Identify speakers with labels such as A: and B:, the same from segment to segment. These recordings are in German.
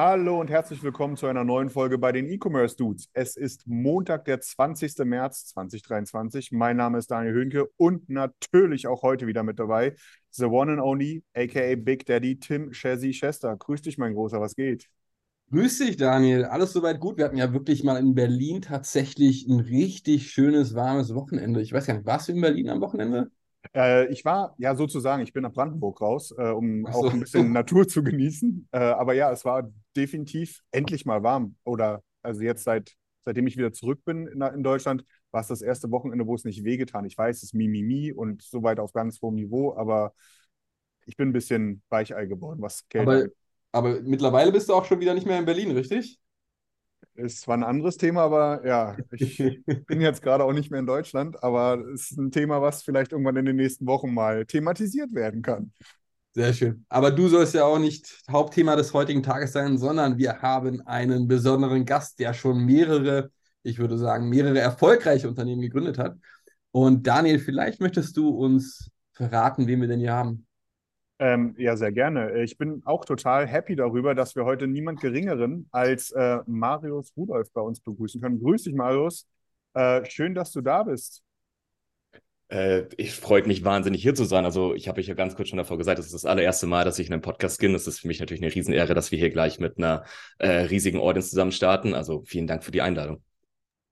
A: Hallo und herzlich willkommen zu einer neuen Folge bei den E-Commerce Dudes. Es ist Montag, der 20. März 2023. Mein Name ist Daniel Höhnke und natürlich auch heute wieder mit dabei The One and Only, aka Big Daddy Tim Shazzy Chester. Grüß dich, mein Großer, was geht?
B: Grüß dich, Daniel. Alles soweit gut. Wir hatten ja wirklich mal in Berlin tatsächlich ein richtig schönes, warmes Wochenende. Ich weiß gar nicht, warst du in Berlin am Wochenende?
A: Äh, ich war ja sozusagen, ich bin nach Brandenburg raus, äh, um
B: so.
A: auch ein bisschen Natur zu genießen. Äh, aber ja, es war definitiv endlich mal warm. Oder also jetzt seit, seitdem ich wieder zurück bin in, in Deutschland, war es das erste Wochenende, wo es nicht wehgetan. Ich weiß, es ist Mimimi und so weit auf ganz hohem Niveau, aber ich bin ein bisschen Weichei geworden, was Kälte
B: Aber, aber mittlerweile bist du auch schon wieder nicht mehr in Berlin, richtig?
A: Ist zwar ein anderes Thema, aber ja, ich bin jetzt gerade auch nicht mehr in Deutschland, aber es ist ein Thema, was vielleicht irgendwann in den nächsten Wochen mal thematisiert werden kann.
B: Sehr schön. Aber du sollst ja auch nicht Hauptthema des heutigen Tages sein, sondern wir haben einen besonderen Gast, der schon mehrere, ich würde sagen, mehrere erfolgreiche Unternehmen gegründet hat. Und Daniel, vielleicht möchtest du uns verraten, wen wir denn hier haben.
A: Ähm, ja, sehr gerne. Ich bin auch total happy darüber, dass wir heute niemand Geringeren als äh, Marius Rudolph bei uns begrüßen können. Grüß dich, Marius. Äh, schön, dass du da bist.
C: Äh, ich freut mich wahnsinnig hier zu sein. Also ich habe euch ja ganz kurz schon davor gesagt, das ist das allererste Mal, dass ich in einem Podcast bin. Das ist für mich natürlich eine Riesenehre, dass wir hier gleich mit einer äh, riesigen Audience zusammen starten. Also vielen Dank für die Einladung.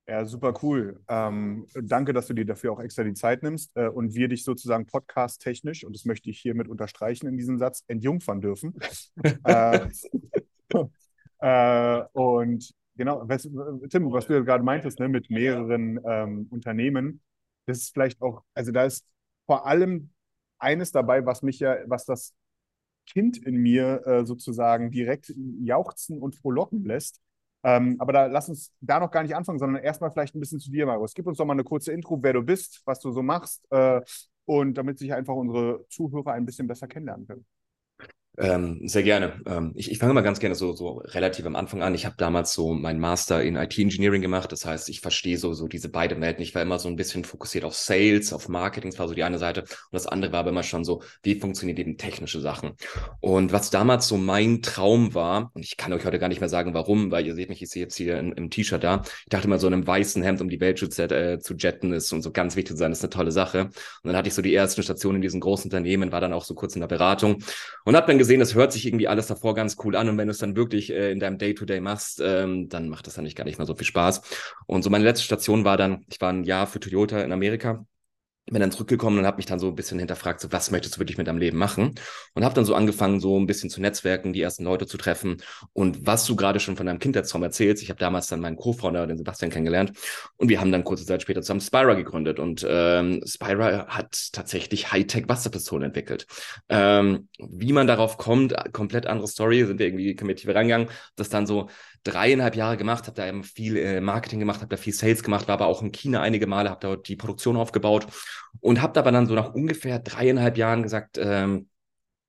A: Ja, super cool. Ähm, danke, dass du dir dafür auch extra die Zeit nimmst äh, und wir dich sozusagen podcast-technisch, und das möchte ich hiermit unterstreichen in diesem Satz, entjungfern dürfen. äh, äh, und genau, was, Tim, was du gerade meintest, ne, mit mehreren ähm, Unternehmen, das ist vielleicht auch, also da ist vor allem eines dabei, was mich ja, was das Kind in mir äh, sozusagen direkt jauchzen und frohlocken lässt. Ähm, aber da lass uns da noch gar nicht anfangen, sondern erstmal vielleicht ein bisschen zu dir, Marius. Gib uns doch mal eine kurze Intro, wer du bist, was du so machst, äh, und damit sich einfach unsere Zuhörer ein bisschen besser kennenlernen können.
C: Ähm, sehr gerne. Ähm, ich, ich fange mal ganz gerne so, so relativ am Anfang an. Ich habe damals so meinen Master in IT-Engineering gemacht. Das heißt, ich verstehe so, so diese beiden Welten. Ich war immer so ein bisschen fokussiert auf Sales, auf Marketing. Das war so die eine Seite. Und das andere war aber immer schon so, wie funktionieren eben technische Sachen. Und was damals so mein Traum war, und ich kann euch heute gar nicht mehr sagen, warum, weil ihr seht mich, ich sehe jetzt hier im, im T-Shirt da. Ich dachte immer, so in einem weißen Hemd um die Welt zu, äh, zu jetten ist und so ganz wichtig zu sein, ist eine tolle Sache. Und dann hatte ich so die ersten Stationen in diesen großen Unternehmen, war dann auch so kurz in der Beratung und habe dann gesehen, das hört sich irgendwie alles davor ganz cool an und wenn du es dann wirklich äh, in deinem Day-to-Day machst, ähm, dann macht das dann nicht gar nicht mal so viel Spaß. Und so meine letzte Station war dann, ich war ein Jahr für Toyota in Amerika bin dann zurückgekommen und habe mich dann so ein bisschen hinterfragt, so was möchtest du wirklich mit deinem Leben machen? Und habe dann so angefangen, so ein bisschen zu netzwerken, die ersten Leute zu treffen. Und was du gerade schon von deinem Kindheitstraum erzählst, ich habe damals dann meinen Co-Founder, den Sebastian, kennengelernt und wir haben dann kurze Zeit später zusammen Spira gegründet. Und ähm, Spira hat tatsächlich Hightech-Wasserpistolen entwickelt. Ähm, wie man darauf kommt, komplett andere Story, sind wir irgendwie kommentiert rangegangen, das dann so dreieinhalb Jahre gemacht, habe da eben viel äh, Marketing gemacht, habe da viel Sales gemacht, war aber auch in China einige Male, habe dort die Produktion aufgebaut und habe aber dann so nach ungefähr dreieinhalb Jahren gesagt, ähm,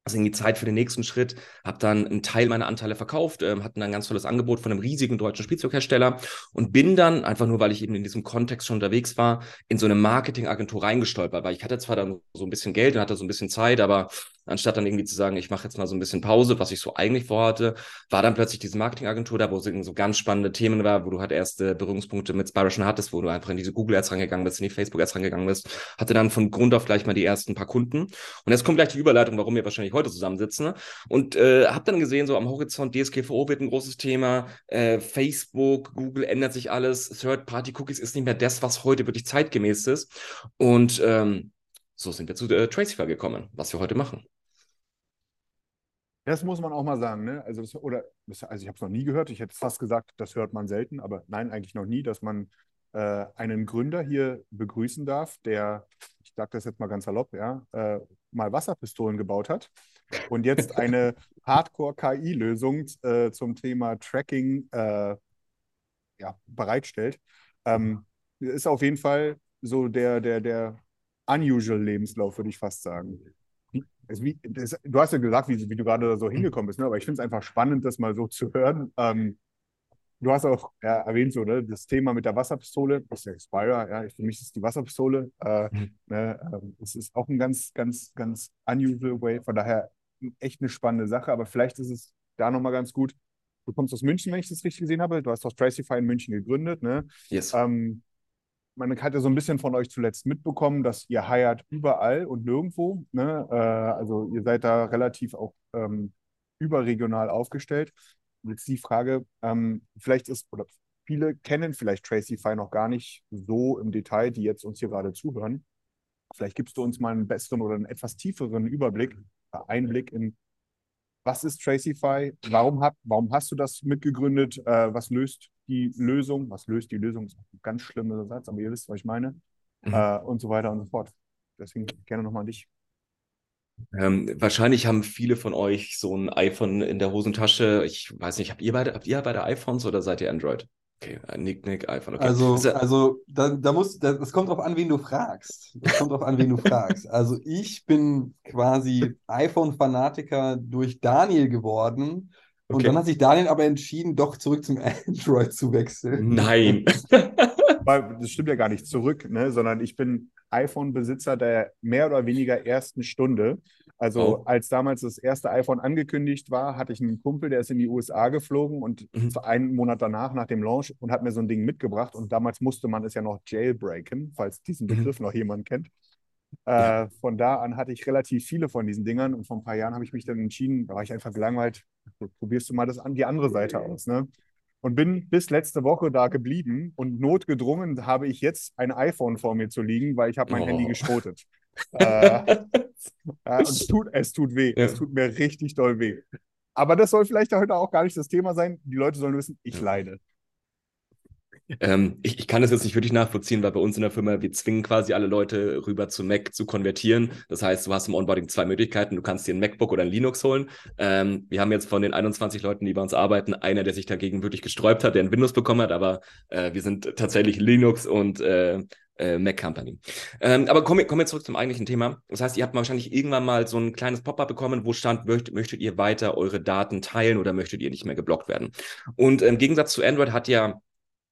C: ist irgendwie Zeit für den nächsten Schritt, habe dann einen Teil meiner Anteile verkauft, ähm, hatten dann ein ganz tolles Angebot von einem riesigen deutschen Spielzeughersteller und bin dann, einfach nur weil ich eben in diesem Kontext schon unterwegs war, in so eine Marketingagentur reingestolpert, weil ich hatte zwar dann so ein bisschen Geld und hatte so ein bisschen Zeit, aber anstatt dann irgendwie zu sagen, ich mache jetzt mal so ein bisschen Pause, was ich so eigentlich vorhatte, war dann plötzlich diese Marketingagentur da, wo es so ganz spannende Themen war, wo du halt erste Berührungspunkte mit Spira schon hattest, wo du einfach in diese Google Ads rangegangen bist, in die Facebook Ads rangegangen bist, hatte dann von Grund auf gleich mal die ersten paar Kunden. Und jetzt kommt gleich die Überleitung, warum wir wahrscheinlich heute zusammensitzen. Ne? Und äh, habe dann gesehen, so am Horizont DSGVO wird ein großes Thema, äh, Facebook, Google ändert sich alles, Third-Party-Cookies ist nicht mehr das, was heute wirklich zeitgemäß ist. Und ähm, so sind wir zu äh, Tracify gekommen, was wir heute machen.
A: Das muss man auch mal sagen, ne? Also, das, oder, also ich habe es noch nie gehört. Ich hätte fast gesagt, das hört man selten, aber nein, eigentlich noch nie, dass man äh, einen Gründer hier begrüßen darf, der, ich sage das jetzt mal ganz salopp, ja, äh, mal Wasserpistolen gebaut hat und jetzt eine Hardcore-KI-Lösung äh, zum Thema Tracking äh, ja, bereitstellt. Ähm, ist auf jeden Fall so der, der, der unusual Lebenslauf, würde ich fast sagen. Wie, das, du hast ja gesagt, wie, wie du gerade so hingekommen bist, ne? aber ich finde es einfach spannend, das mal so zu hören. Ähm, du hast auch ja, erwähnt, so, ne, das Thema mit der Wasserpistole, das ist der Spira, ja, für mich ist die Wasserpistole. Äh, mhm. ne, äh, es ist auch ein ganz, ganz, ganz unusual way, von daher echt eine spannende Sache, aber vielleicht ist es da nochmal ganz gut. Du kommst aus München, wenn ich das richtig gesehen habe. Du hast auch Tracify in München gegründet. Ne?
C: Yes.
A: Ähm, man hat ja so ein bisschen von euch zuletzt mitbekommen, dass ihr heiert überall und nirgendwo. Ne? Äh, also ihr seid da relativ auch ähm, überregional aufgestellt. Jetzt die Frage, ähm, vielleicht ist, oder viele kennen vielleicht Tracify noch gar nicht so im Detail, die jetzt uns hier gerade zuhören. Vielleicht gibst du uns mal einen besseren oder einen etwas tieferen Überblick, äh, Einblick in, was ist Tracify, warum, hat, warum hast du das mitgegründet, äh, was löst die Lösung, was löst die Lösung, ist ein ganz schlimmer Satz, aber ihr wisst, was ich meine, mhm. äh, und so weiter und so fort. Deswegen gerne nochmal an dich.
C: Ähm, wahrscheinlich haben viele von euch so ein iPhone in der Hosentasche. Ich weiß nicht, habt ihr beide, habt ihr beide iPhones oder seid ihr Android? Okay, äh, Nick, Nick, iPhone. Okay.
B: Also, also, also da, da muss, da, das kommt drauf an, wen du fragst. Das kommt drauf an, wen du fragst. Also ich bin quasi iPhone-Fanatiker durch Daniel geworden. Und okay. dann hat sich Daniel aber entschieden, doch zurück zum Android zu wechseln.
C: Nein.
A: das stimmt ja gar nicht zurück, ne? sondern ich bin iPhone-Besitzer der mehr oder weniger ersten Stunde. Also oh. als damals das erste iPhone angekündigt war, hatte ich einen Kumpel, der ist in die USA geflogen und mhm. einen Monat danach, nach dem Launch, und hat mir so ein Ding mitgebracht. Und damals musste man es ja noch jailbreaken, falls diesen mhm. Begriff mhm. noch jemand kennt. Äh, von da an hatte ich relativ viele von diesen Dingern und vor ein paar Jahren habe ich mich dann entschieden, da war ich einfach gelangweilt, probierst du mal das an die andere Seite aus. Ne? und bin bis letzte Woche da geblieben und notgedrungen habe ich jetzt ein iPhone vor mir zu liegen, weil ich habe mein oh. Handy geschrotet. äh, ja, und es tut, es tut weh. Ja. Es tut mir richtig doll weh. Aber das soll vielleicht heute auch gar nicht das Thema sein. Die Leute sollen wissen, ich ja. leide.
C: Ähm, ich, ich, kann das jetzt nicht wirklich nachvollziehen, weil bei uns in der Firma, wir zwingen quasi alle Leute rüber zu Mac zu konvertieren. Das heißt, du hast im Onboarding zwei Möglichkeiten. Du kannst dir ein MacBook oder ein Linux holen. Ähm, wir haben jetzt von den 21 Leuten, die bei uns arbeiten, einer, der sich dagegen wirklich gesträubt hat, der ein Windows bekommen hat, aber äh, wir sind tatsächlich Linux und äh, äh, Mac Company. Ähm, aber kommen wir, kommen zurück zum eigentlichen Thema. Das heißt, ihr habt wahrscheinlich irgendwann mal so ein kleines Pop-up bekommen, wo stand, möchtet, möchtet ihr weiter eure Daten teilen oder möchtet ihr nicht mehr geblockt werden? Und im Gegensatz zu Android hat ja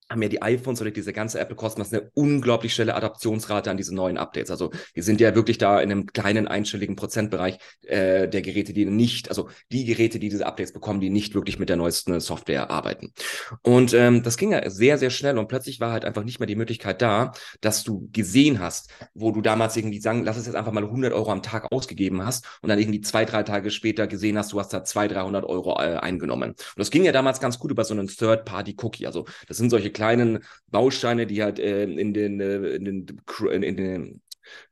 C: haben ja die iPhones oder diese ganze Apple Cosmos eine unglaublich schnelle Adaptionsrate an diese neuen Updates. Also wir sind ja wirklich da in einem kleinen einstelligen Prozentbereich äh, der Geräte, die nicht, also die Geräte, die diese Updates bekommen, die nicht wirklich mit der neuesten Software arbeiten. Und ähm, das ging ja sehr, sehr schnell und plötzlich war halt einfach nicht mehr die Möglichkeit da, dass du gesehen hast, wo du damals irgendwie sagen, lass es jetzt einfach mal 100 Euro am Tag ausgegeben hast und dann irgendwie zwei, drei Tage später gesehen hast, du hast da 200, 300 Euro äh, eingenommen. Und das ging ja damals ganz gut über so einen Third-Party-Cookie. Also das sind solche kleinen Bausteine, die halt äh, in den, äh, in den, in den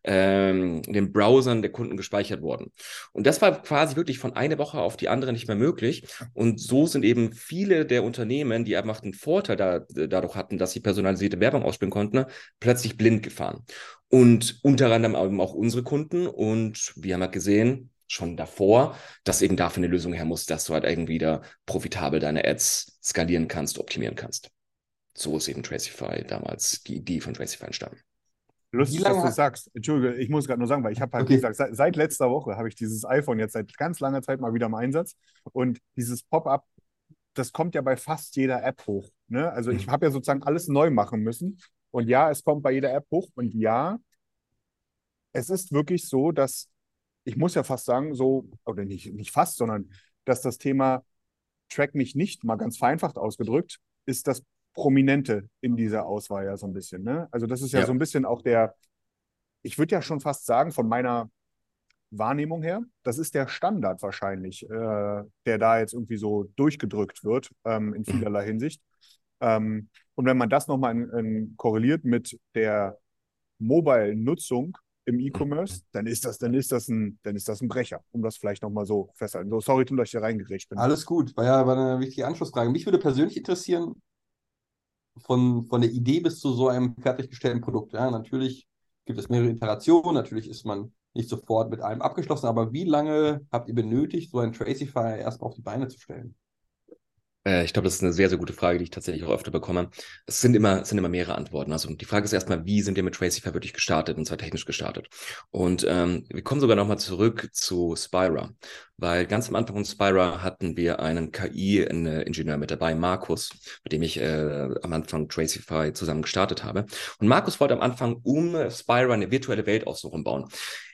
C: ähm, in den Browsern der Kunden gespeichert wurden. Und das war quasi wirklich von einer Woche auf die andere nicht mehr möglich. Und so sind eben viele der Unternehmen, die einfach den Vorteil da, dadurch hatten, dass sie personalisierte Werbung ausspielen konnten, plötzlich blind gefahren. Und unter anderem eben auch unsere Kunden. Und wir haben halt gesehen, schon davor, dass eben dafür eine Lösung her muss, dass du halt irgendwie da profitabel deine Ads skalieren kannst, optimieren kannst so ist eben Tracify damals die Idee von Tracify entstanden.
A: Lustig, dass du sagst. Entschuldige, ich muss gerade nur sagen, weil ich habe halt okay. gesagt, seit, seit, letzter Woche habe ich dieses iPhone jetzt seit ganz langer Zeit mal wieder im Einsatz. Und dieses Pop-up, das kommt ja bei fast jeder App hoch. Ne? Also ich mhm. habe ja sozusagen alles neu machen müssen. Und ja, es kommt bei jeder App hoch. Und ja, es ist wirklich so, dass ich muss ja fast sagen, so, oder nicht, nicht fast, sondern dass das Thema Track mich nicht, mal ganz vereinfacht ausgedrückt, ist das Prominente in dieser Auswahl ja so ein bisschen. Ne? Also das ist ja, ja. so ein bisschen auch der, ich würde ja schon fast sagen, von meiner Wahrnehmung her, das ist der Standard wahrscheinlich, äh, der da jetzt irgendwie so durchgedrückt wird ähm, in mhm. vielerlei Hinsicht. Ähm, und wenn man das nochmal korreliert mit der Mobile-Nutzung im E-Commerce, mhm. dann ist das, dann ist das ein, dann ist das ein Brecher, um das vielleicht nochmal so festzuhalten. So, sorry, dass ich hier reingerecht bin.
B: Alles gut, war ja war eine wichtige Anschlussfrage. Mich würde persönlich interessieren, von, von der Idee bis zu so einem fertiggestellten Produkt? Ja, natürlich gibt es mehrere Iterationen, natürlich ist man nicht sofort mit allem abgeschlossen, aber wie lange habt ihr benötigt, so ein Tracify erstmal auf die Beine zu stellen?
C: Äh, ich glaube, das ist eine sehr, sehr gute Frage, die ich tatsächlich auch öfter bekomme. Es sind immer, es sind immer mehrere Antworten. Also die Frage ist erstmal, wie sind wir mit Tracify wirklich gestartet und zwar technisch gestartet? Und ähm, wir kommen sogar nochmal zurück zu Spira, weil ganz am Anfang von Spira hatten wir einen KI-Ingenieur mit dabei, Markus, mit dem ich äh, am Anfang Tracify zusammen gestartet habe. Und Markus wollte am Anfang um Spira eine virtuelle Welt außenrum bauen.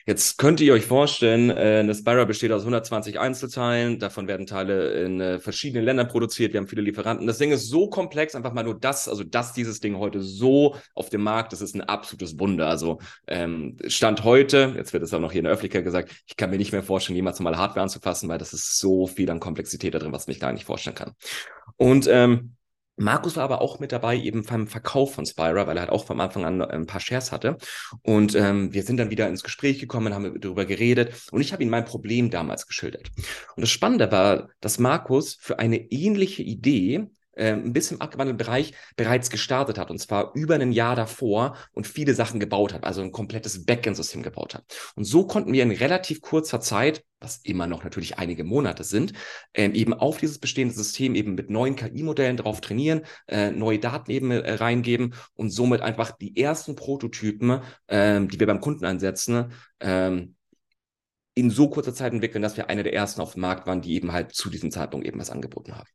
C: Jetzt könnt ihr euch vorstellen, äh, eine Spira besteht aus 120 Einzelteilen, davon werden Teile in äh, verschiedenen Ländern produziert, wir haben viele Lieferanten. Das Ding ist so komplex, einfach mal nur das, also dass dieses Ding heute so auf dem Markt, das ist ein absolutes Wunder. Also ähm, Stand heute, jetzt wird es auch noch hier in der Öffentlichkeit gesagt, ich kann mir nicht mehr vorstellen, jemals mal Hardware anzufassen, weil das ist so viel an Komplexität da drin, was mich gar nicht vorstellen kann. Und ähm, Markus war aber auch mit dabei, eben beim Verkauf von Spira, weil er halt auch von Anfang an ein paar Shares hatte. Und ähm, wir sind dann wieder ins Gespräch gekommen, haben darüber geredet und ich habe ihm mein Problem damals geschildert. Und das Spannende war, dass Markus für eine ähnliche Idee äh, ein bisschen im abgewandelten Bereich bereits gestartet hat und zwar über ein Jahr davor und viele Sachen gebaut hat, also ein komplettes Backend-System gebaut hat. Und so konnten wir in relativ kurzer Zeit, was immer noch natürlich einige Monate sind, ähm, eben auf dieses bestehende System eben mit neuen KI-Modellen drauf trainieren, äh, neue Daten eben äh, reingeben und somit einfach die ersten Prototypen, ähm, die wir beim Kunden einsetzen, ähm, in so kurzer Zeit entwickeln, dass wir eine der ersten auf dem Markt waren, die eben halt zu diesem Zeitpunkt eben was angeboten haben.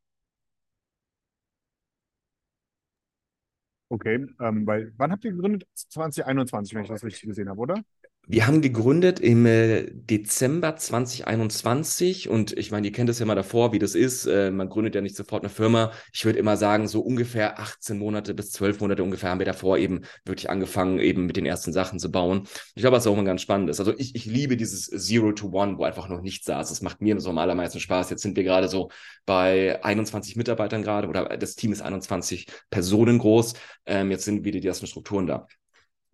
A: Okay, ähm, weil wann habt ihr gegründet? 2021, wenn ich das richtig gesehen habe, oder?
C: Wir haben gegründet im äh, Dezember 2021 und ich meine, ihr kennt es ja mal davor, wie das ist. Äh, man gründet ja nicht sofort eine Firma. Ich würde immer sagen, so ungefähr 18 Monate bis 12 Monate ungefähr haben wir davor eben wirklich angefangen, eben mit den ersten Sachen zu bauen. Ich glaube, was auch immer ganz spannend ist. Also ich, ich liebe dieses Zero to One, wo einfach noch nichts ist. Das macht mir so am allermeisten Spaß. Jetzt sind wir gerade so bei 21 Mitarbeitern gerade oder das Team ist 21 Personen groß. Ähm, jetzt sind wieder die ersten Strukturen da.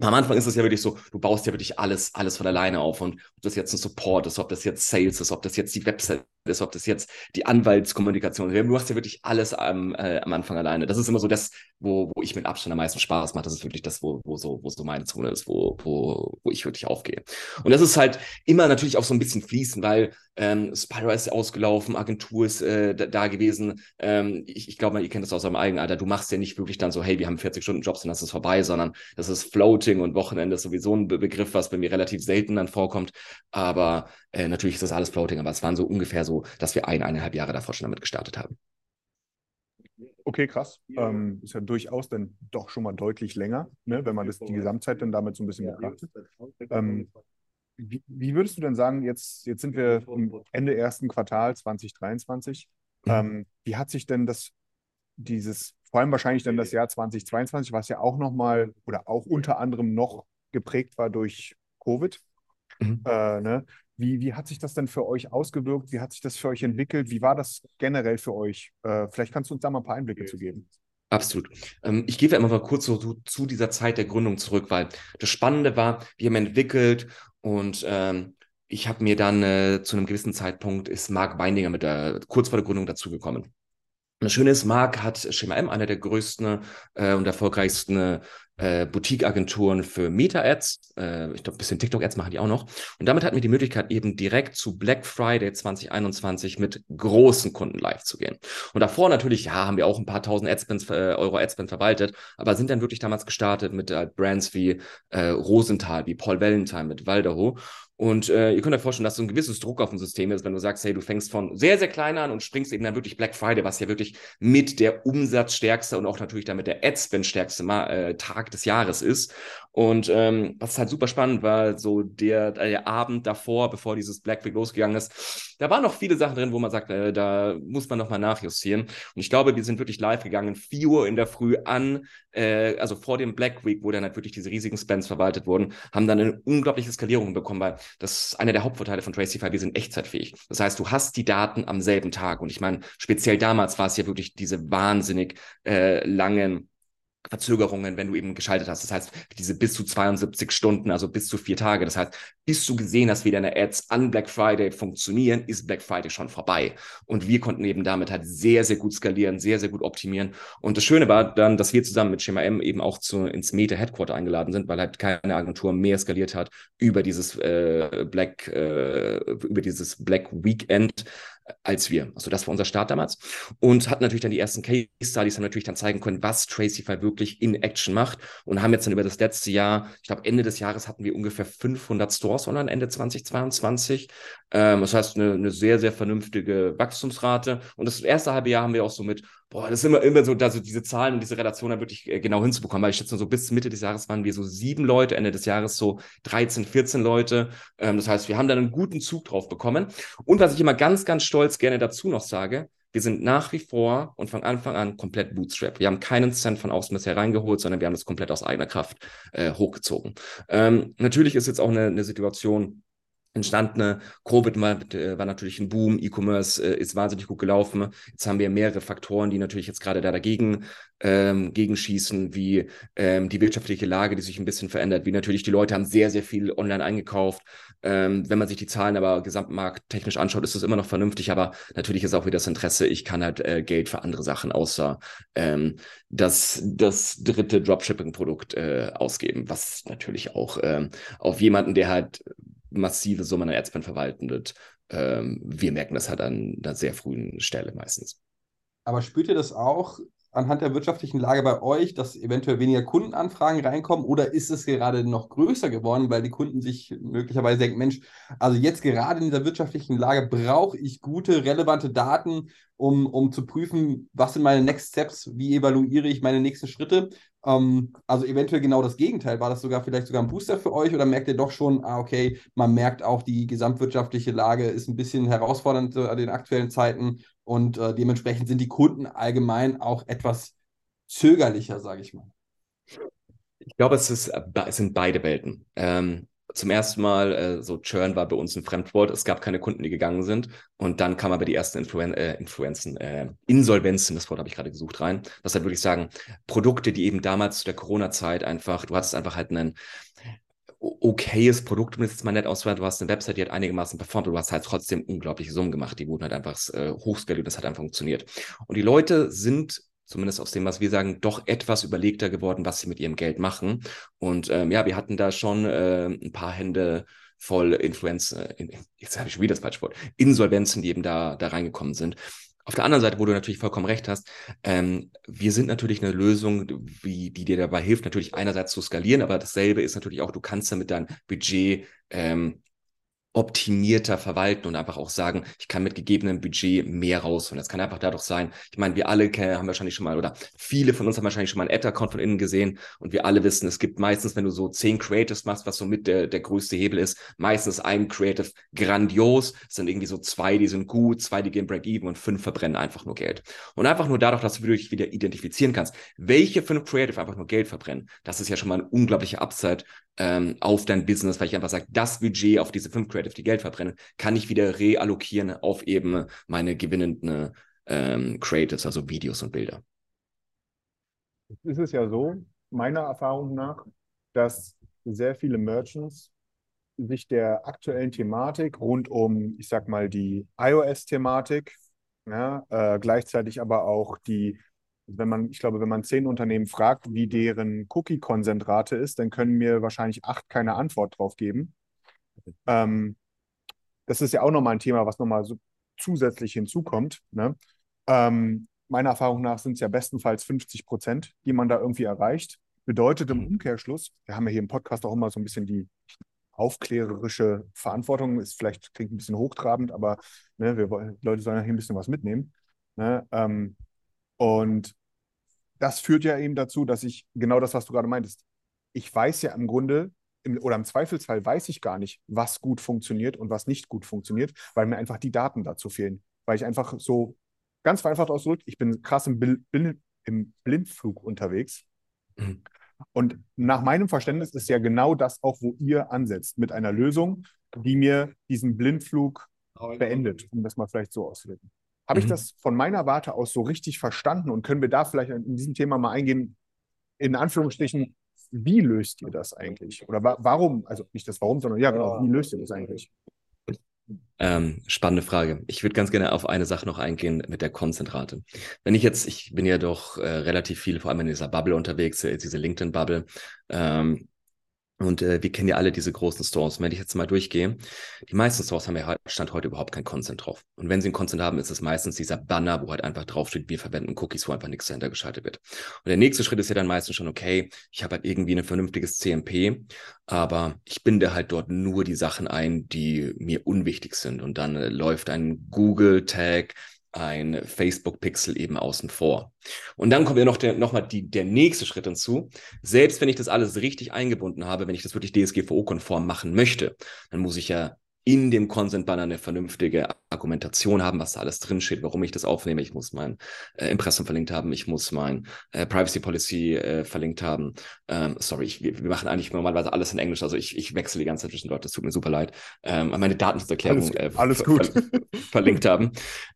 C: Am Anfang ist es ja wirklich so, du baust ja wirklich alles, alles von alleine auf. Und ob das jetzt ein Support ist, ob das jetzt Sales ist, ob das jetzt die Website ist, ob das jetzt die Anwaltskommunikation ist. Du hast ja wirklich alles am, äh, am Anfang alleine. Das ist immer so das, wo, wo ich mit Abstand am meisten Spaß mache. Das ist wirklich das, wo, wo, so, wo so meine Zone ist, wo, wo, wo ich wirklich aufgehe. Und das ist halt immer natürlich auch so ein bisschen fließen, weil ähm, Spyro ist ausgelaufen, Agentur ist äh, da, da, gewesen. Ähm, ich ich glaube, ihr kennt das aus eurem eigenen Alter. Du machst ja nicht wirklich dann so, hey, wir haben 40 Stunden Jobs und das ist vorbei, sondern das ist Floating und Wochenende ist sowieso ein Be Begriff, was bei mir relativ selten dann vorkommt. Aber äh, natürlich ist das alles Floating, aber es waren so ungefähr so, dass wir eineinhalb Jahre davor schon damit gestartet haben.
A: Okay, krass. Ähm, ist ja durchaus dann doch schon mal deutlich länger, ne, wenn man das, die Gesamtzeit dann damit so ein bisschen betrachtet. Ähm, wie, wie, würdest du denn sagen, jetzt, jetzt sind wir Ende ersten Quartal 2023. Mhm. Ähm, wie hat sich denn das, dieses, vor allem wahrscheinlich dann das Jahr 2022, was ja auch nochmal oder auch unter anderem noch geprägt war durch Covid, mhm. äh, ne? Wie, wie hat sich das denn für euch ausgewirkt? Wie hat sich das für euch entwickelt? Wie war das generell für euch? Äh, vielleicht kannst du uns da mal ein paar Einblicke zu geben.
C: Absolut. Ähm, ich gehe einfach mal kurz so, zu dieser Zeit der Gründung zurück, weil das Spannende war, wir haben entwickelt und ähm, ich habe mir dann äh, zu einem gewissen Zeitpunkt ist Mark Beindinger mit der kurz vor der Gründung dazugekommen. Das Schöne ist, Mark hat Schema M, einer der größten äh, und erfolgreichsten äh, Boutique-Agenturen für Meta-Ads. Äh, ich glaube, ein bisschen TikTok-Ads machen die auch noch. Und damit hatten wir die Möglichkeit, eben direkt zu Black Friday 2021 mit großen Kunden live zu gehen. Und davor natürlich, ja, haben wir auch ein paar tausend Adspends, äh, Euro Adspend verwaltet, aber sind dann wirklich damals gestartet mit äh, Brands wie äh, Rosenthal, wie Paul Valentine, mit Valdeho. Und äh, ihr könnt euch vorstellen, dass so ein gewisses Druck auf dem System ist, wenn du sagst, hey, du fängst von sehr, sehr klein an und springst eben dann wirklich Black Friday, was ja wirklich mit der umsatzstärkste und auch natürlich damit der Adspend stärkste äh, Tag des Jahres ist. Und ähm, was halt super spannend war, so der, der Abend davor, bevor dieses Black Week losgegangen ist, da waren noch viele Sachen drin, wo man sagt, äh, da muss man nochmal nachjustieren. Und ich glaube, wir sind wirklich live gegangen, 4 Uhr in der Früh an, äh, also vor dem Black Week, wo dann halt wirklich diese riesigen Spends verwaltet wurden, haben dann eine unglaubliche Skalierung bekommen, weil das ist einer der Hauptvorteile von Tracify, wir sind echtzeitfähig. Das heißt, du hast die Daten am selben Tag. Und ich meine, speziell damals war es ja wirklich diese wahnsinnig äh, langen Verzögerungen, wenn du eben geschaltet hast. Das heißt, diese bis zu 72 Stunden, also bis zu vier Tage. Das heißt, bis du gesehen hast, wie deine Ads an Black Friday funktionieren, ist Black Friday schon vorbei. Und wir konnten eben damit halt sehr, sehr gut skalieren, sehr, sehr gut optimieren. Und das Schöne war dann, dass wir zusammen mit Schema M eben auch zu, ins Meta Headquarter eingeladen sind, weil halt keine Agentur mehr skaliert hat über dieses äh, Black, äh, über dieses Black Weekend als wir. Also das war unser Start damals und hatten natürlich dann die ersten Case Studies, haben natürlich dann zeigen können, was Tracify wirklich in Action macht und haben jetzt dann über das letzte Jahr, ich glaube Ende des Jahres hatten wir ungefähr 500 Stores online, Ende 2022. Ähm, das heißt eine, eine sehr, sehr vernünftige Wachstumsrate und das erste halbe Jahr haben wir auch so mit boah, das ist immer, immer so, also diese Zahlen und diese Relationen wirklich äh, genau hinzubekommen, weil ich schätze, so bis Mitte des Jahres waren wir so sieben Leute, Ende des Jahres so 13, 14 Leute. Ähm, das heißt, wir haben da einen guten Zug drauf bekommen. Und was ich immer ganz, ganz stolz gerne dazu noch sage, wir sind nach wie vor und von Anfang an komplett Bootstrap. Wir haben keinen Cent von außen bisher reingeholt, sondern wir haben das komplett aus eigener Kraft äh, hochgezogen. Ähm, natürlich ist jetzt auch eine, eine Situation, entstandene. Covid war, äh, war natürlich ein Boom, E-Commerce äh, ist wahnsinnig gut gelaufen. Jetzt haben wir mehrere Faktoren, die natürlich jetzt gerade da dagegen ähm, gegenschießen, wie ähm, die wirtschaftliche Lage, die sich ein bisschen verändert, wie natürlich die Leute haben sehr, sehr viel online eingekauft. Ähm, wenn man sich die Zahlen aber gesamtmarkttechnisch anschaut, ist das immer noch vernünftig, aber natürlich ist auch wieder das Interesse, ich kann halt äh, Geld für andere Sachen außer ähm, das, das dritte Dropshipping-Produkt äh, ausgeben, was natürlich auch ähm, auf jemanden, der halt massive Summen an Adspend verwalten wird. Ähm, wir merken das halt an einer sehr frühen Stelle meistens.
B: Aber spürt ihr das auch anhand der wirtschaftlichen Lage bei euch, dass eventuell weniger Kundenanfragen reinkommen oder ist es gerade noch größer geworden, weil die Kunden sich möglicherweise denken, Mensch, also jetzt gerade in dieser wirtschaftlichen Lage brauche ich gute, relevante Daten, um, um zu prüfen, was sind meine Next Steps, wie evaluiere ich meine nächsten Schritte. Ähm, also eventuell genau das Gegenteil. War das sogar vielleicht sogar ein Booster für euch oder merkt ihr doch schon, ah, okay, man merkt auch, die gesamtwirtschaftliche Lage ist ein bisschen herausfordernd an den aktuellen Zeiten und äh, dementsprechend sind die Kunden allgemein auch etwas zögerlicher, sage ich mal.
C: Ich glaube, es, ist, es sind beide Welten. Ähm, zum ersten Mal, äh, so Churn war bei uns ein Fremdwort. Es gab keine Kunden, die gegangen sind. Und dann kam aber die ersten Influen äh, Influenzen, äh, Insolvenzen, das Wort habe ich gerade gesucht rein. Das halt wirklich sagen, Produkte, die eben damals zu der Corona-Zeit einfach, du hattest einfach halt einen okayes Produkt, um es jetzt mal nett auszuwählen. Du hast eine Website, die hat einigermaßen performt, aber du hast halt trotzdem unglaubliche Summen gemacht. Die wurden halt einfach äh, hochskaliert, das hat einfach funktioniert. Und die Leute sind zumindest aus dem, was wir sagen, doch etwas überlegter geworden, was sie mit ihrem Geld machen. Und ähm, ja, wir hatten da schon äh, ein paar Hände voll Influenz, äh, jetzt habe ich schon wieder das falsche Wort, Insolvenzen, die eben da, da reingekommen sind. Auf der anderen Seite, wo du natürlich vollkommen recht hast, ähm, wir sind natürlich eine Lösung, wie, die dir dabei hilft, natürlich einerseits zu skalieren, aber dasselbe ist natürlich auch, du kannst damit dein Budget ähm, optimierter verwalten und einfach auch sagen, ich kann mit gegebenem Budget mehr raus. Und das kann einfach dadurch sein, ich meine, wir alle haben wahrscheinlich schon mal, oder viele von uns haben wahrscheinlich schon mal einen Ad-Account von innen gesehen und wir alle wissen, es gibt meistens, wenn du so zehn Creatives machst, was so mit der, der größte Hebel ist, meistens ein Creative grandios, es sind irgendwie so zwei, die sind gut, zwei, die gehen Break-Even und fünf verbrennen einfach nur Geld. Und einfach nur dadurch, dass du dich wieder identifizieren kannst, welche fünf Creative einfach nur Geld verbrennen, das ist ja schon mal ein unglaublicher Upside ähm, auf dein Business, weil ich einfach sage, das Budget auf diese fünf Creative, die Geld verbrennen, kann ich wieder reallokieren auf eben meine gewinnenden ähm, Creatives, also Videos und Bilder.
A: Es ist ja so, meiner Erfahrung nach, dass sehr viele Merchants sich der aktuellen Thematik rund um, ich sag mal, die iOS-Thematik, ja, äh, gleichzeitig aber auch die wenn man, ich glaube, wenn man zehn Unternehmen fragt, wie deren Cookie-Konsentrate ist, dann können mir wahrscheinlich acht keine Antwort drauf geben. Ähm, das ist ja auch nochmal ein Thema, was nochmal so zusätzlich hinzukommt. Ne? Ähm, meiner Erfahrung nach sind es ja bestenfalls 50 Prozent, die man da irgendwie erreicht. Bedeutet im Umkehrschluss, wir haben ja hier im Podcast auch immer so ein bisschen die aufklärerische Verantwortung, ist vielleicht klingt ein bisschen hochtrabend, aber ne, wir, Leute sollen ja hier ein bisschen was mitnehmen. Ne? Ähm, und das führt ja eben dazu, dass ich genau das, was du gerade meintest, ich weiß ja im Grunde, im, oder im Zweifelsfall weiß ich gar nicht, was gut funktioniert und was nicht gut funktioniert, weil mir einfach die Daten dazu fehlen. Weil ich einfach so ganz vereinfacht ausgedrückt, ich bin krass im, Blind, im Blindflug unterwegs. Mhm. Und nach meinem Verständnis ist ja genau das auch, wo ihr ansetzt, mit einer Lösung, die mir diesen Blindflug beendet, um das mal vielleicht so auszudrücken. Habe mhm. ich das von meiner Warte aus so richtig verstanden und können wir da vielleicht in diesem Thema mal eingehen? in Anführungsstrichen, wie löst ihr das eigentlich? Oder wa warum, also nicht das Warum, sondern ja, genau, wie löst ihr das eigentlich?
C: Ähm, spannende Frage. Ich würde ganz gerne auf eine Sache noch eingehen mit der Konzentrate. Wenn ich jetzt, ich bin ja doch äh, relativ viel, vor allem in dieser Bubble unterwegs, äh, diese LinkedIn-Bubble. Ähm, und äh, wir kennen ja alle diese großen Stores. Wenn ich jetzt mal durchgehe, die meisten Stores haben ja Stand heute überhaupt keinen Consent drauf. Und wenn sie einen Consent haben, ist es meistens dieser Banner, wo halt einfach draufsteht, wir verwenden Cookies, wo einfach nichts dahinter geschaltet wird. Und der nächste Schritt ist ja dann meistens schon, okay, ich habe halt irgendwie ein vernünftiges CMP, aber ich binde halt dort nur die Sachen ein, die mir unwichtig sind. Und dann äh, läuft ein Google-Tag, ein Facebook-Pixel eben außen vor. Und dann kommt ja noch, der, noch mal die, der nächste Schritt hinzu. Selbst wenn ich das alles richtig eingebunden habe, wenn ich das wirklich DSGVO-konform machen möchte, dann muss ich ja in dem Consent-Banner eine vernünftige Argumentation haben, was da alles drinsteht, warum ich das aufnehme. Ich muss mein äh, Impressum verlinkt haben, ich muss mein äh, Privacy Policy äh, verlinkt haben. Ähm, sorry, ich, wir, wir, machen eigentlich normalerweise alles in Englisch, also ich, ich wechsle die ganze Zeit zwischen Leute, das tut mir super leid. Ähm, meine Datenschutzerklärung
A: alles, alles ver gut.
C: Ver verlinkt haben.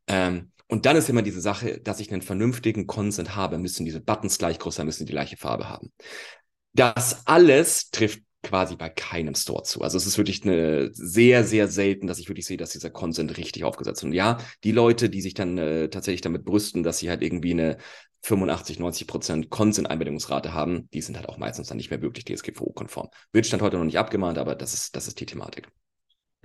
C: Ähm, und dann ist immer diese Sache, dass ich einen vernünftigen Consent habe, müssen diese Buttons gleich groß sein, müssen die gleiche Farbe haben. Das alles trifft quasi bei keinem Store zu. Also es ist wirklich eine sehr, sehr selten, dass ich wirklich sehe, dass dieser Consent richtig aufgesetzt ist. Und ja, die Leute, die sich dann äh, tatsächlich damit brüsten, dass sie halt irgendwie eine 85, 90 Prozent Consent-Einbindungsrate haben, die sind halt auch meistens dann nicht mehr wirklich DSGVO-konform. Wird Stand heute noch nicht abgemahnt, aber das ist, das ist die Thematik.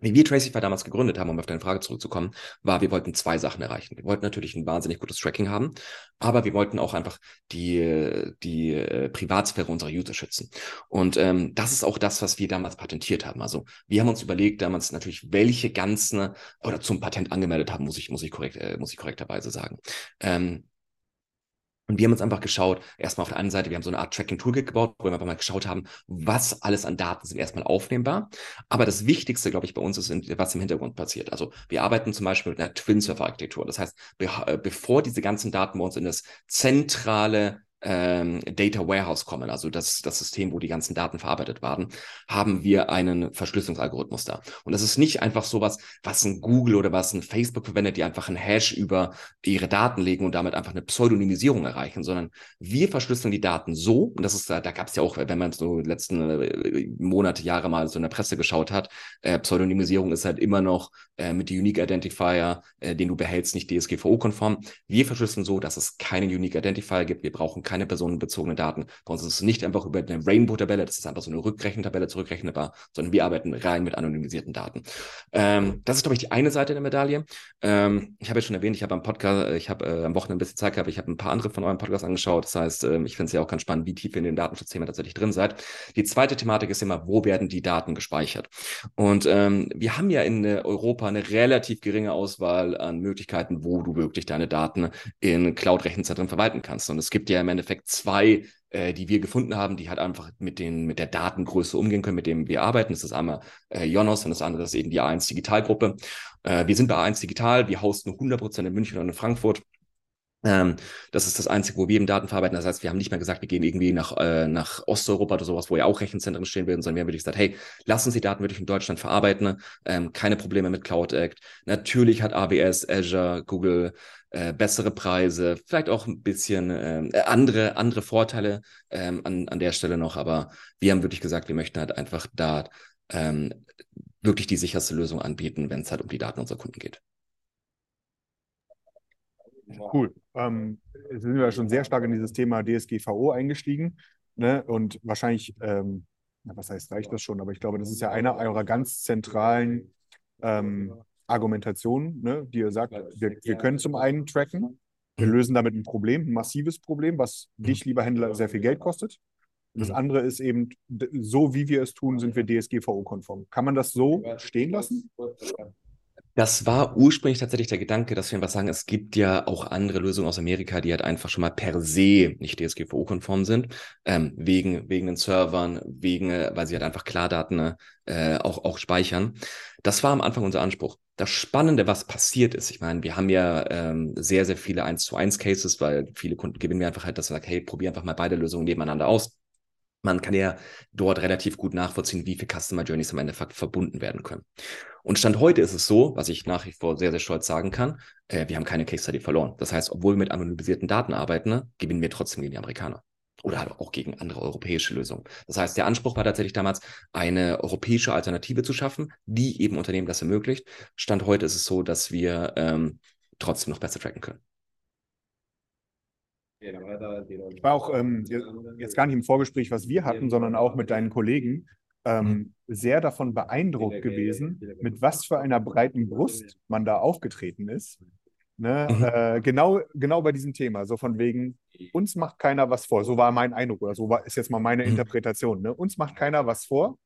C: Wie wir Tracify damals gegründet haben, um auf deine Frage zurückzukommen, war, wir wollten zwei Sachen erreichen. Wir wollten natürlich ein wahnsinnig gutes Tracking haben, aber wir wollten auch einfach die, die äh, Privatsphäre unserer User schützen. Und ähm, das ist auch das, was wir damals patentiert haben. Also wir haben uns überlegt damals natürlich, welche ganzen oder zum Patent angemeldet haben, muss ich, muss ich korrekt, äh, muss ich korrekterweise sagen. Ähm, und wir haben uns einfach geschaut, erstmal auf der einen Seite, wir haben so eine Art Tracking-Toolkit gebaut, wo wir einfach mal geschaut haben, was alles an Daten sind erstmal aufnehmbar. Aber das Wichtigste, glaube ich, bei uns ist, was im Hintergrund passiert. Also wir arbeiten zum Beispiel mit einer Twin-Server-Architektur. Das heißt, äh, bevor diese ganzen Daten bei uns in das zentrale ähm, Data Warehouse kommen, also das, das System, wo die ganzen Daten verarbeitet werden, haben wir einen Verschlüsselungsalgorithmus da. Und das ist nicht einfach sowas, was ein Google oder was ein Facebook verwendet, die einfach einen Hash über ihre Daten legen und damit einfach eine Pseudonymisierung erreichen, sondern wir verschlüsseln die Daten so, und das ist, da gab es ja auch, wenn man so letzten äh, Monate, Jahre mal so in der Presse geschaut hat, äh, Pseudonymisierung ist halt immer noch äh, mit dem Unique Identifier, äh, den du behältst, nicht DSGVO-konform. Wir verschlüsseln so, dass es keinen Unique Identifier gibt. Wir brauchen keine personenbezogenen Daten. Bei uns ist es nicht einfach über eine Rainbow-Tabelle, das ist einfach so eine Rückrechentabelle zurückrechenbar, sondern wir arbeiten rein mit anonymisierten Daten. Ähm, das ist, glaube ich, die eine Seite der Medaille. Ähm, ich habe ja schon erwähnt, ich habe am Podcast, ich habe äh, am Wochenende ein bisschen Zeit gehabt, ich habe ein paar andere von euren Podcasts angeschaut. Das heißt, äh, ich finde es ja auch ganz spannend, wie tief ihr in den Datenschutzthemen tatsächlich drin seid. Die zweite Thematik ist immer, wo werden die Daten gespeichert? Und ähm, wir haben ja in Europa eine relativ geringe Auswahl an Möglichkeiten, wo du wirklich deine Daten in Cloud-Rechenzentren verwalten kannst. Und es gibt ja im Endeffekt Endeffekt zwei, äh, die wir gefunden haben, die halt einfach mit, den, mit der Datengröße umgehen können, mit dem wir arbeiten. Das ist einmal äh, Jonos und das andere ist eben die A1 Digitalgruppe. Äh, wir sind bei A1 Digital, wir hosten 100% in München und in Frankfurt. Ähm, das ist das Einzige, wo wir eben Daten verarbeiten. Das heißt, wir haben nicht mehr gesagt, wir gehen irgendwie nach, äh, nach Osteuropa oder sowas, wo ja auch Rechenzentren stehen werden, sondern wir haben wirklich gesagt, hey, lass uns die Daten wirklich in Deutschland verarbeiten. Ähm, keine Probleme mit Cloud Act. Natürlich hat AWS, Azure, Google äh, bessere Preise, vielleicht auch ein bisschen ähm, äh, andere, andere Vorteile ähm, an, an der Stelle noch, aber wir haben wirklich gesagt, wir möchten halt einfach da ähm, wirklich die sicherste Lösung anbieten, wenn es halt um die Daten unserer Kunden geht.
A: Cool. Ähm, jetzt sind wir schon sehr stark in dieses Thema DSGVO eingestiegen. Ne? Und wahrscheinlich, ähm, was heißt, reicht das schon? Aber ich glaube, das ist ja einer eurer ganz zentralen ähm, Argumentation, ne, die ihr sagt, wir, wir können zum einen tracken, wir mhm. lösen damit ein Problem, ein massives Problem, was mhm. dich, lieber Händler, sehr viel Geld kostet. Das mhm. andere ist eben, so wie wir es tun, sind wir DSGVO-konform. Kann man das so stehen lassen?
C: Das war ursprünglich tatsächlich der Gedanke, dass wir einfach sagen, es gibt ja auch andere Lösungen aus Amerika, die halt einfach schon mal per se nicht DSGVO-konform sind, ähm, wegen, wegen den Servern, wegen, weil sie halt einfach Klardaten äh, auch, auch speichern. Das war am Anfang unser Anspruch. Das Spannende, was passiert ist, ich meine, wir haben ja ähm, sehr, sehr viele 1 zu 1 Cases, weil viele Kunden gewinnen wir einfach halt, dass sie sagen, hey, probier einfach mal beide Lösungen nebeneinander aus man kann ja dort relativ gut nachvollziehen, wie viele Customer Journeys am Endeffekt verbunden werden können. Und Stand heute ist es so, was ich nach wie vor sehr, sehr stolz sagen kann, äh, wir haben keine Case Study verloren. Das heißt, obwohl wir mit anonymisierten Daten arbeiten, ne, gewinnen wir trotzdem gegen die Amerikaner. oder halt auch gegen andere europäische Lösungen. Das heißt, der Anspruch war tatsächlich damals, eine europäische Alternative zu schaffen, die eben Unternehmen das ermöglicht. Stand heute ist es so, dass wir ähm, trotzdem noch besser tracken können.
A: Ich war auch ähm, jetzt gar nicht im Vorgespräch, was wir hatten, sondern auch mit deinen Kollegen ähm,
C: Mhm.
A: sehr davon beeindruckt gewesen, mit was für einer breiten Brust man da aufgetreten ist. Ne?
C: Mhm.
A: Äh, genau, genau bei diesem Thema, so von wegen, uns macht keiner was vor. So war mein Eindruck oder so war, ist jetzt mal meine
C: Mhm.
A: Interpretation. Ne? Uns macht keiner was vor.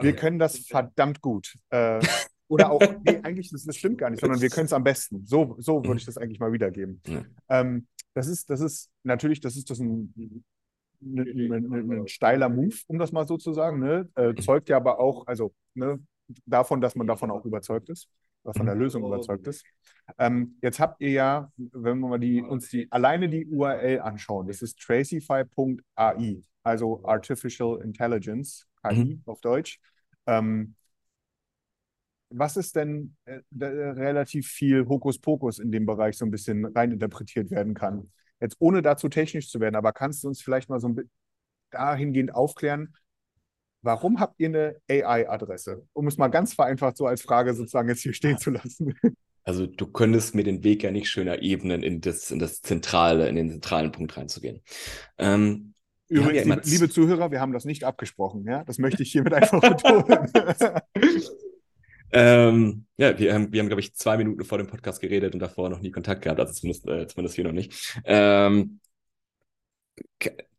A: Wir können das verdammt gut. Äh, oder auch, nee, eigentlich, das, das stimmt gar nicht, sondern wir können es am besten. So, so würde ich das eigentlich mal wiedergeben. Ähm, das ist, das ist natürlich, das ist das ein, ein, ein, ein steiler Move, um das mal so zu sagen. Ne? Äh, zeugt ja aber auch, also ne, davon, dass man davon auch überzeugt ist, oder von der Lösung überzeugt ist. Ähm, jetzt habt ihr ja, wenn wir mal die, uns die alleine die URL anschauen, das ist tracify.ai, also Artificial Intelligence, KI auf Deutsch. Ähm, was ist denn äh, da, relativ viel Hokuspokus in dem Bereich so ein bisschen reininterpretiert werden kann? Jetzt ohne dazu technisch zu werden, aber kannst du uns vielleicht mal so ein bisschen dahingehend aufklären, warum habt ihr eine AI-Adresse? Um es mal ganz vereinfacht so als Frage sozusagen jetzt hier stehen zu lassen.
C: Also du könntest mir den Weg ja nicht schöner ebnen, in das, in das Zentrale, in den zentralen Punkt reinzugehen. Ähm,
A: Übrigens,
C: ja
A: liebe Zuhörer, wir haben das nicht abgesprochen, ja? Das möchte ich hiermit einfach betonen.
C: Ähm, ja, wir haben, wir haben, glaube ich, zwei Minuten vor dem Podcast geredet und davor noch nie Kontakt gehabt, also zumindest, äh, zumindest hier noch nicht. Ähm,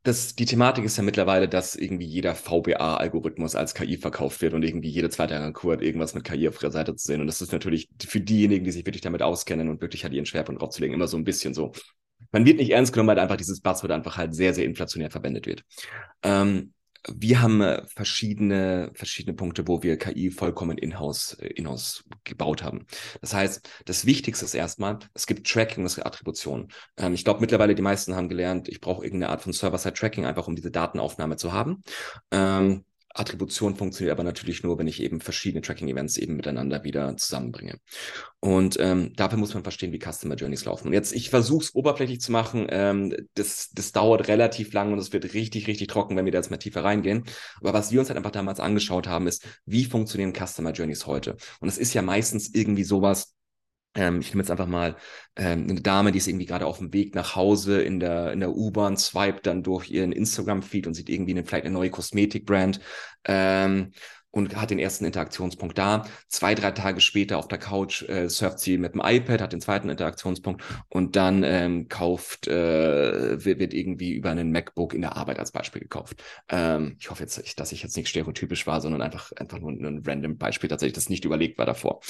C: das, die Thematik ist ja mittlerweile, dass irgendwie jeder VBA-Algorithmus als KI verkauft wird und irgendwie jede zweite Agentur hat irgendwas mit KI auf ihrer Seite zu sehen. Und das ist natürlich für diejenigen, die sich wirklich damit auskennen und wirklich halt ihren Schwerpunkt drauf zu legen, immer so ein bisschen so. Man wird nicht ernst genommen, weil einfach dieses Buzzword einfach halt sehr, sehr inflationär verwendet wird. Ähm, wir haben äh, verschiedene, verschiedene Punkte, wo wir KI vollkommen in-house, äh, in-house gebaut haben. Das heißt, das Wichtigste ist erstmal, es gibt Tracking, es gibt Attribution. Ähm, ich glaube, mittlerweile die meisten haben gelernt, ich brauche irgendeine Art von Server-Side-Tracking, einfach um diese Datenaufnahme zu haben. Ähm, Attribution funktioniert aber natürlich nur, wenn ich eben verschiedene Tracking-Events eben miteinander wieder zusammenbringe. Und ähm, dafür muss man verstehen, wie Customer Journeys laufen. Und jetzt, ich versuche es oberflächlich zu machen. Ähm, das, das dauert relativ lang und es wird richtig, richtig trocken, wenn wir da jetzt mal tiefer reingehen. Aber was wir uns halt einfach damals angeschaut haben, ist, wie funktionieren Customer Journeys heute? Und es ist ja meistens irgendwie sowas, ähm, ich nehme jetzt einfach mal ähm, eine Dame, die ist irgendwie gerade auf dem Weg nach Hause in der, in der U-Bahn, swiped dann durch ihren Instagram-Feed und sieht irgendwie eine, vielleicht eine neue Kosmetikbrand. Ähm, und hat den ersten Interaktionspunkt da. Zwei, drei Tage später auf der Couch äh, surft sie mit dem iPad, hat den zweiten Interaktionspunkt und dann ähm, kauft, äh, wird, wird irgendwie über einen MacBook in der Arbeit als Beispiel gekauft. Ähm, ich hoffe jetzt, dass ich jetzt nicht stereotypisch war, sondern einfach, einfach nur ein random Beispiel tatsächlich, das nicht überlegt war davor.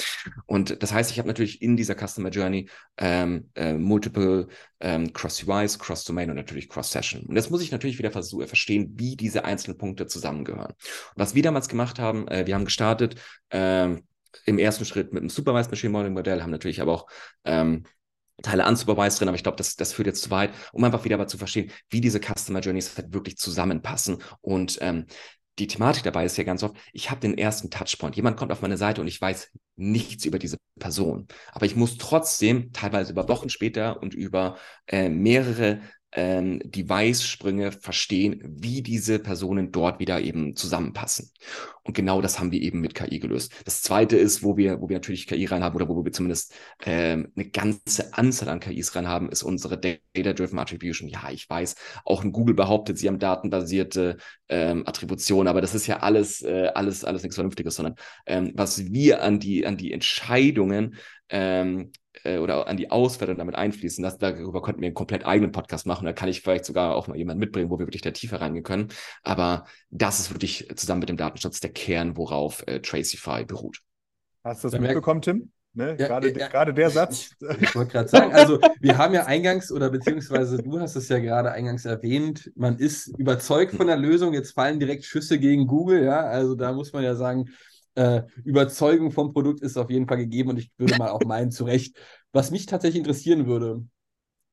C: Und das heißt, ich habe natürlich in dieser Customer Journey ähm, äh, multiple ähm, Cross-UIs, Cross-Domain und natürlich Cross-Session. Und jetzt muss ich natürlich wieder versuchen, verstehen, wie diese einzelnen Punkte zusammengehören. Und was wir damals gemacht haben, äh, wir haben gestartet ähm, im ersten Schritt mit einem Supervised Machine Modeling Modell, haben natürlich aber auch ähm, Teile unsupervised drin, aber ich glaube, das, das führt jetzt zu weit, um einfach wieder aber zu verstehen, wie diese Customer Journeys halt wirklich zusammenpassen und ähm, die Thematik dabei ist ja ganz oft, ich habe den ersten Touchpoint. Jemand kommt auf meine Seite und ich weiß nichts über diese Person. Aber ich muss trotzdem teilweise über Wochen später und über äh, mehrere ähm, Device-Sprünge verstehen, wie diese Personen dort wieder eben zusammenpassen. Und genau das haben wir eben mit KI gelöst. Das zweite ist, wo wir, wo wir natürlich KI reinhaben oder wo wir zumindest ähm, eine ganze Anzahl an KIs reinhaben, ist unsere Data-Driven Attribution. Ja, ich weiß, auch Google behauptet, sie haben datenbasierte ähm, Attribution, aber das ist ja alles, äh, alles, alles nichts Vernünftiges, sondern ähm, was wir an die, an die Entscheidungen ähm, äh, oder an die Auswertung damit einfließen. Das, darüber könnten wir einen komplett eigenen Podcast machen. Da kann ich vielleicht sogar auch mal jemanden mitbringen, wo wir wirklich da tiefer reingehen können. Aber das ist wirklich zusammen mit dem Datenschutz der Kern, worauf äh, Tracify beruht.
A: Hast du das mitbekommen, Tim? Ne?
B: Ja,
A: gerade,
B: ja,
A: gerade der Satz.
B: Ich wollte gerade sagen, also wir haben ja eingangs oder beziehungsweise du hast es ja gerade eingangs erwähnt, man ist überzeugt von der Lösung, jetzt fallen direkt Schüsse gegen Google, ja, also da muss man ja sagen, äh, Überzeugung vom Produkt ist auf jeden Fall gegeben und ich würde mal auch meinen, zu Recht. Was mich tatsächlich interessieren würde,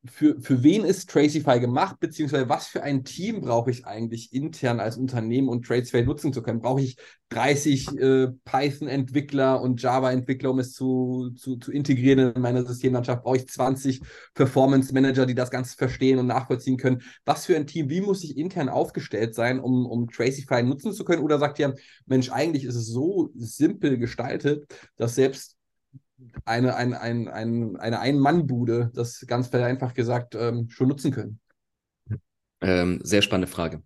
B: für, für wen ist Tracify gemacht, beziehungsweise was für ein Team brauche ich eigentlich intern als Unternehmen, um Tracify nutzen zu können? Brauche ich 30 äh, Python-Entwickler und Java-Entwickler, um es zu, zu, zu integrieren in meine Systemlandschaft? Brauche ich 20 Performance-Manager, die das Ganze verstehen und nachvollziehen können? Was für ein Team, wie muss ich intern aufgestellt sein, um, um Tracify nutzen zu können? Oder sagt ihr, Mensch, eigentlich ist es so simpel gestaltet, dass selbst eine, ein, ein, ein, eine Ein-Mann-Bude, das ganz vereinfacht gesagt, ähm, schon nutzen können?
C: Ähm, sehr spannende Frage.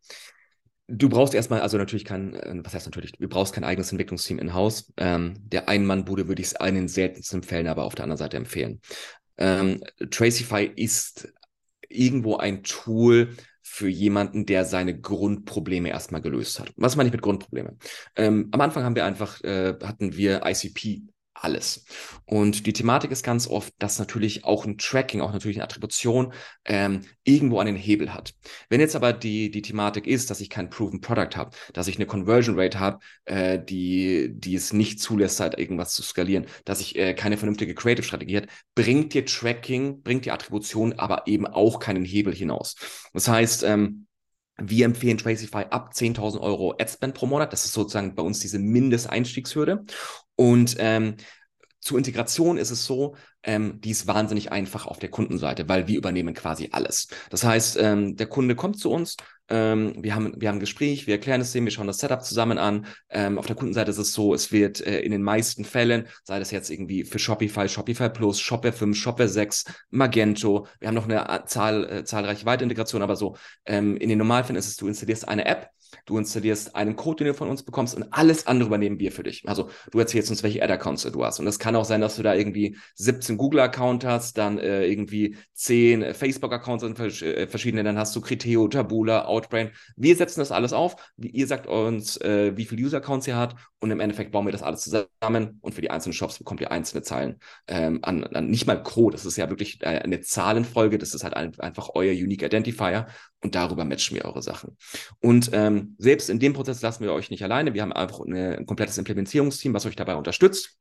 C: Du brauchst erstmal, also natürlich kein, äh, was heißt natürlich, du brauchst kein eigenes Entwicklungsteam in-house. Ähm, der Ein-Mann-Bude würde ich es in den seltensten Fällen aber auf der anderen Seite empfehlen. Ähm, Tracify ist irgendwo ein Tool für jemanden, der seine Grundprobleme erstmal gelöst hat. Was meine ich mit Grundprobleme? Ähm, am Anfang haben wir einfach, äh, hatten wir ICP alles. Und die Thematik ist ganz oft, dass natürlich auch ein Tracking, auch natürlich eine Attribution ähm, irgendwo einen Hebel hat. Wenn jetzt aber die, die Thematik ist, dass ich kein Proven Product habe, dass ich eine Conversion Rate habe, äh, die, die es nicht zulässt, halt irgendwas zu skalieren, dass ich äh, keine vernünftige Creative-Strategie hat, bringt dir Tracking, bringt die Attribution aber eben auch keinen Hebel hinaus. Das heißt, ähm, wir empfehlen Tracify ab 10.000 Euro Adspend pro Monat. Das ist sozusagen bei uns diese Mindesteinstiegshürde. Und ähm, zur Integration ist es so, ähm, die ist wahnsinnig einfach auf der Kundenseite, weil wir übernehmen quasi alles. Das heißt, ähm, der Kunde kommt zu uns, ähm, wir, haben, wir haben ein Gespräch, wir erklären es dem, wir schauen das Setup zusammen an. Ähm, auf der Kundenseite ist es so, es wird äh, in den meisten Fällen, sei das jetzt irgendwie für Shopify, Shopify Plus, Shopware 5, Shopware 6, Magento, wir haben noch eine äh, Zahl, äh, zahlreiche Weitere aber so, ähm, in den Normalfällen ist es, du installierst eine App, Du installierst einen Code, den du von uns bekommst und alles andere übernehmen wir für dich. Also du erzählst uns, welche Ad-Accounts du hast. Und es kann auch sein, dass du da irgendwie 17 Google-Account hast, dann äh, irgendwie 10 Facebook-Accounts und äh, verschiedene, dann hast du Criteo, Tabula, Outbrain. Wir setzen das alles auf. Ihr sagt uns, äh, wie viele User-Accounts ihr habt und im Endeffekt bauen wir das alles zusammen und für die einzelnen Shops bekommt ihr einzelne Zahlen ähm, an, an, nicht mal Code. Das ist ja wirklich äh, eine Zahlenfolge. Das ist halt ein, einfach euer Unique Identifier und darüber matchen wir eure Sachen. Und ähm, selbst in dem Prozess lassen wir euch nicht alleine. Wir haben einfach eine, ein komplettes Implementierungsteam, was euch dabei unterstützt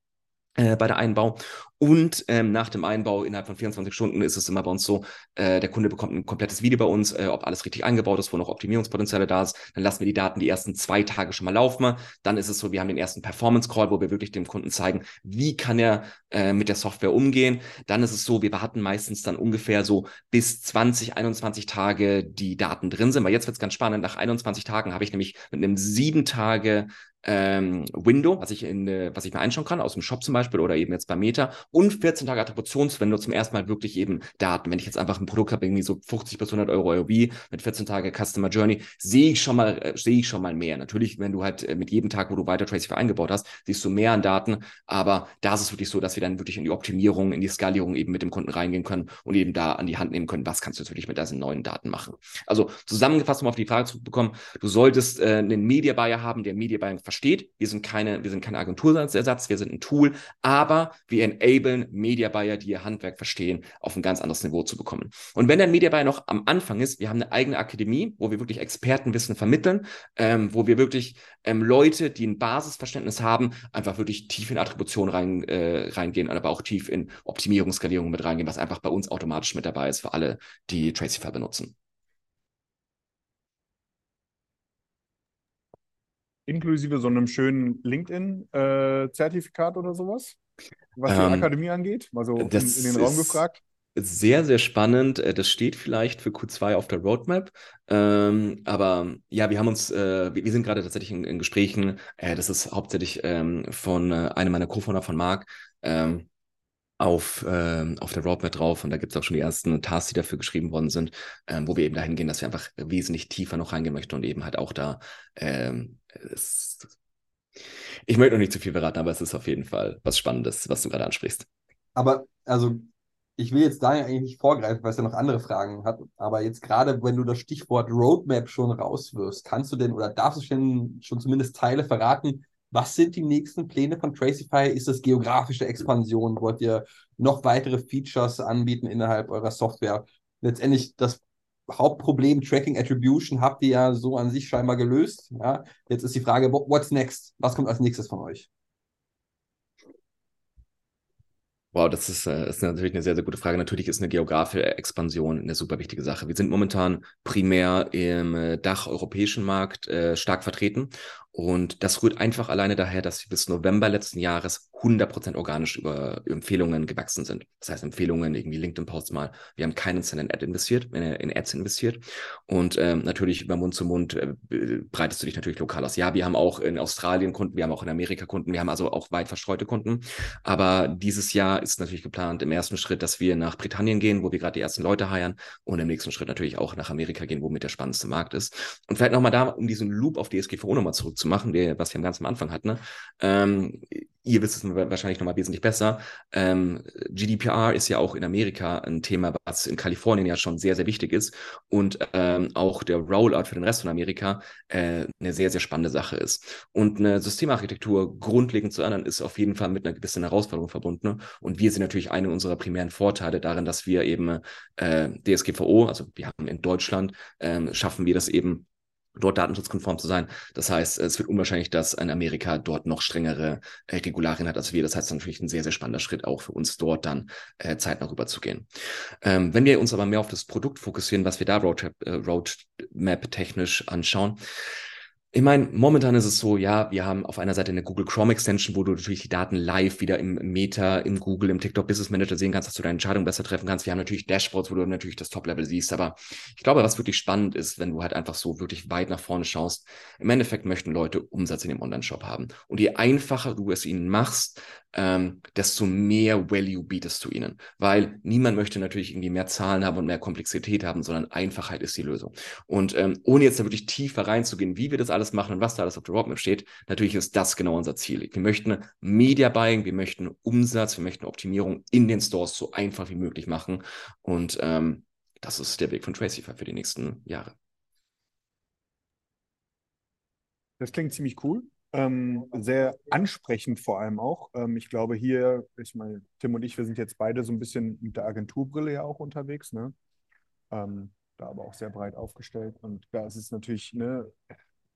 C: äh, bei der Einbau. Und ähm, nach dem Einbau innerhalb von 24 Stunden ist es immer bei uns so, äh, der Kunde bekommt ein komplettes Video bei uns, äh, ob alles richtig eingebaut ist, wo noch Optimierungspotenziale da ist. Dann lassen wir die Daten die ersten zwei Tage schon mal laufen. Dann ist es so, wir haben den ersten Performance Call, wo wir wirklich dem Kunden zeigen, wie kann er äh, mit der Software umgehen. Dann ist es so, wir warten meistens dann ungefähr so bis 20, 21 Tage die Daten drin sind. Weil jetzt wird es ganz spannend. Nach 21 Tagen habe ich nämlich mit einem sieben Tage ähm, Window, was ich in, äh, was ich mir einschauen kann, aus dem Shop zum Beispiel oder eben jetzt bei Meta und 14 Tage Attributionswindow zum ersten Mal wirklich eben Daten. Wenn ich jetzt einfach ein Produkt habe, irgendwie so 50 bis 100 Euro AOV mit 14 Tage Customer Journey, sehe ich schon mal, äh, sehe ich schon mal mehr. Natürlich, wenn du halt äh, mit jedem Tag, wo du weiter Tracify eingebaut hast, siehst du mehr an Daten, aber da ist es wirklich so, dass wir dann wirklich in die Optimierung, in die Skalierung eben mit dem Kunden reingehen können und eben da an die Hand nehmen können, was kannst du jetzt wirklich mit diesen neuen Daten machen. Also zusammengefasst, um auf die Frage zu bekommen, du solltest äh, einen Media Buyer haben, der Media Buying versteht, wir sind keine, wir sind keine Agenturersatz, wir sind ein Tool, aber wir enablen Media Buyer, die ihr Handwerk verstehen, auf ein ganz anderes Niveau zu bekommen. Und wenn der Media Buyer noch am Anfang ist, wir haben eine eigene Akademie, wo wir wirklich Expertenwissen vermitteln, ähm, wo wir wirklich ähm, Leute, die ein Basisverständnis haben, einfach wirklich tief in Attribution rein, äh, reingehen, aber auch tief in Optimierung, Skalierung mit reingehen, was einfach bei uns automatisch mit dabei ist für alle, die Tracify benutzen.
A: inklusive so einem schönen LinkedIn-Zertifikat oder sowas, was die
C: Ähm,
A: Akademie angeht? Mal so in, in den Raum gefragt.
C: Sehr, sehr spannend. Äh, Das steht vielleicht für Q2 auf der Roadmap. Ähm, aber ja, wir haben uns, äh, wir, wir sind gerade tatsächlich in, in Gesprächen. Äh, das ist hauptsächlich ähm, von äh, einem meiner Co-Founder von Marc ähm, auf, ähm, auf der Roadmap drauf. Und da gibt es auch schon die ersten Tasks, die dafür geschrieben worden sind, ähm, wo wir eben dahin gehen, dass wir einfach wesentlich tiefer noch reingehen möchten und eben halt auch da es, ich möchte noch nicht zu viel verraten, aber es ist auf jeden Fall was Spannendes, was du gerade ansprichst.
B: Aber also, ich will jetzt Daniel eigentlich nicht vorgreifen, weil es ja noch andere Fragen hat. Aber jetzt gerade, wenn du das Stichwort Roadmap schon rauswirfst, kannst du denn oder darfst du schon, schon zumindest Teile verraten? Was sind die nächsten Pläne von Tracify? Ist das geografische Expansion? Wollt ihr noch weitere Features anbieten innerhalb eurer Software? Letztendlich das Hauptproblem Tracking Attribution habt ihr ja so an sich scheinbar gelöst. Ja? Jetzt ist die Frage, what- what's next? Was kommt als nächstes von euch?
C: Wow, das ist, äh, ist natürlich eine sehr, sehr gute Frage. Natürlich ist eine geografische Expansion eine super wichtige Sache. Wir sind momentan primär im äh, Dach-europäischen Markt äh, stark vertreten und das rührt einfach alleine daher, dass wir bis November letzten Jahres 100% organisch über Empfehlungen gewachsen sind. Das heißt, Empfehlungen, irgendwie LinkedIn-Posts mal. Wir haben keinen Cent in Ad investiert, in Ads investiert. Und ähm, natürlich über Mund zu Mund äh, breitest du dich natürlich lokal aus. Ja, wir haben auch in Australien Kunden, wir haben auch in Amerika Kunden, wir haben also auch weit verstreute Kunden. Aber dieses Jahr ist natürlich geplant im ersten Schritt, dass wir nach Britannien gehen, wo wir gerade die ersten Leute heiern und im nächsten Schritt natürlich auch nach Amerika gehen, wo mit der spannendste Markt ist. Und vielleicht nochmal da, um diesen Loop auf DSGVO nochmal zurückzumachen, der, was wir am ganzen Anfang hatten. Ne? Ähm, ihr wisst es wahrscheinlich nochmal wesentlich besser. Ähm, GDPR ist ja auch in Amerika ein Thema, was in Kalifornien ja schon sehr, sehr wichtig ist und ähm, auch der Rollout für den Rest von Amerika äh, eine sehr, sehr spannende Sache ist. Und eine Systemarchitektur grundlegend zu ändern, ist auf jeden Fall mit einer gewissen Herausforderung verbunden. Und wir sehen natürlich einen unserer primären Vorteile darin, dass wir eben äh, DSGVO, also wir haben in Deutschland, äh, schaffen wir das eben dort datenschutzkonform zu sein. Das heißt, es wird unwahrscheinlich, dass ein Amerika dort noch strengere äh, Regularien hat als wir. Das heißt natürlich ein sehr, sehr spannender Schritt auch für uns dort dann äh, zeitnah rüber zu gehen. Ähm, wenn wir uns aber mehr auf das Produkt fokussieren, was wir da Roadmap, äh, Roadmap technisch anschauen, ich meine, momentan ist es so, ja, wir haben auf einer Seite eine Google Chrome Extension, wo du natürlich die Daten live wieder im Meta, im Google, im TikTok Business Manager sehen kannst, dass du deine Entscheidung besser treffen kannst. Wir haben natürlich Dashboards, wo du natürlich das Top-Level siehst. Aber ich glaube, was wirklich spannend ist, wenn du halt einfach so wirklich weit nach vorne schaust, im Endeffekt möchten Leute Umsatz in dem Online-Shop haben. Und je einfacher du es ihnen machst, ähm, desto mehr Value bietest du ihnen. Weil niemand möchte natürlich irgendwie mehr Zahlen haben und mehr Komplexität haben, sondern Einfachheit ist die Lösung. Und ähm, ohne jetzt da wirklich tiefer reinzugehen, wie wir das alles machen und was da alles auf der Roadmap steht, natürlich ist das genau unser Ziel. Wir möchten Media Buying, wir möchten Umsatz, wir möchten Optimierung in den Stores so einfach wie möglich machen. Und ähm, das ist der Weg von Tracify für die nächsten Jahre.
A: Das klingt ziemlich cool. Ähm, sehr ansprechend vor allem auch. Ähm, ich glaube, hier, ich meine, Tim und ich, wir sind jetzt beide so ein bisschen mit der Agenturbrille ja auch unterwegs, ne? Ähm, da aber auch sehr breit aufgestellt. Und da ist es natürlich, ne,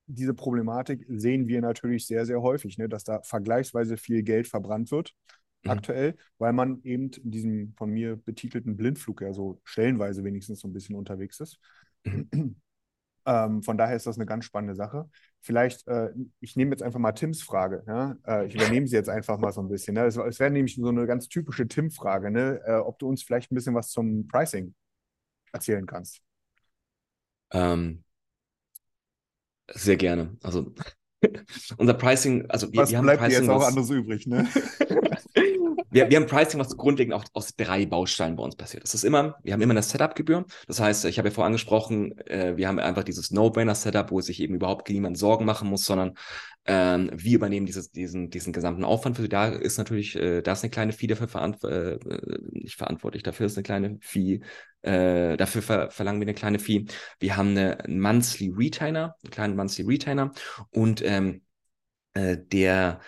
A: diese Problematik sehen wir natürlich sehr, sehr häufig, ne, dass da vergleichsweise viel Geld verbrannt wird mhm. aktuell, weil man eben in diesem von mir betitelten Blindflug ja so stellenweise wenigstens so ein bisschen unterwegs ist. Mhm. Ähm, von daher ist das eine ganz spannende Sache. Vielleicht, äh, ich nehme jetzt einfach mal Tims Frage. Ja? Äh, ich übernehme sie jetzt einfach mal so ein bisschen. Ne? Es, es wäre nämlich so eine ganz typische Tim-Frage, ne? Äh, ob du uns vielleicht ein bisschen was zum Pricing erzählen kannst.
C: Ähm, sehr gerne. Also unser Pricing, also
A: wir, was
C: wir haben
A: bleibt
C: Pricing,
A: jetzt auch
C: was,
A: anderes übrig, ne?
C: wir, wir haben Pricing, was grundlegend auch aus drei Bausteinen bei uns passiert. Das ist immer, wir haben immer eine Setup-Gebühr. Das heißt, ich habe ja vorher angesprochen, äh, wir haben einfach dieses No-Brainer-Setup, wo sich eben überhaupt niemand Sorgen machen muss, sondern ähm, wir übernehmen dieses, diesen, diesen gesamten Aufwand für. Da ist natürlich, äh, da ist eine kleine Fee dafür verant äh, nicht verantwortlich, dafür ist eine kleine Fee, äh, dafür ver verlangen wir eine kleine Fee. Wir haben eine Monthly Retainer, einen kleinen Monthly Retainer und ähm, äh, der